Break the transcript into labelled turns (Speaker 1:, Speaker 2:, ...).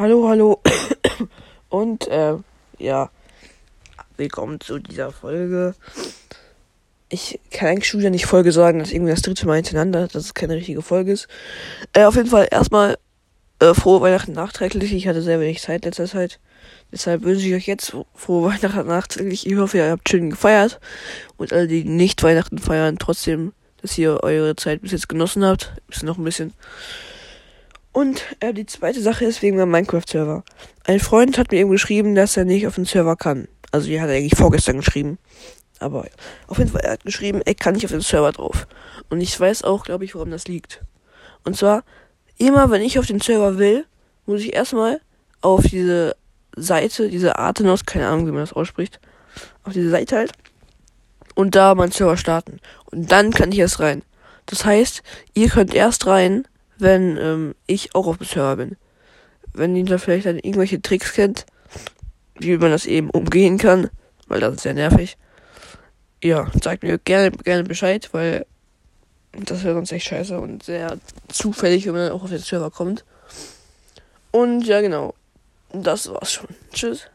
Speaker 1: Hallo, hallo. Und, äh, ja. Willkommen zu dieser Folge. Ich kann eigentlich schon wieder nicht Folge sagen, das ist irgendwie das dritte Mal hintereinander, dass es keine richtige Folge ist. Äh, auf jeden Fall erstmal äh, frohe Weihnachten nachträglich. Ich hatte sehr wenig Zeit letzter Zeit. Deshalb wünsche ich euch jetzt frohe Weihnachten nachträglich. Ich hoffe, ihr habt schön gefeiert. Und alle, die nicht Weihnachten feiern, trotzdem, dass ihr eure Zeit bis jetzt genossen habt. Ist noch ein bisschen. Und äh, die zweite Sache ist wegen meinem Minecraft-Server. Ein Freund hat mir eben geschrieben, dass er nicht auf den Server kann. Also die hat er eigentlich vorgestern geschrieben. Aber auf jeden Fall, er hat geschrieben, er kann nicht auf den Server drauf. Und ich weiß auch, glaube ich, warum das liegt. Und zwar, immer wenn ich auf den Server will, muss ich erstmal auf diese Seite, diese Athenos, keine Ahnung, wie man das ausspricht, auf diese Seite halt, und da meinen Server starten. Und dann kann ich erst rein. Das heißt, ihr könnt erst rein, wenn ähm, ich auch auf dem Server bin. Wenn ihr da vielleicht dann irgendwelche Tricks kennt, wie man das eben umgehen kann, weil das ist sehr nervig. Ja, sagt mir gerne, gerne Bescheid, weil das wäre sonst echt scheiße und sehr zufällig, wenn man dann auch auf den Server kommt. Und ja, genau. Das war's schon. Tschüss.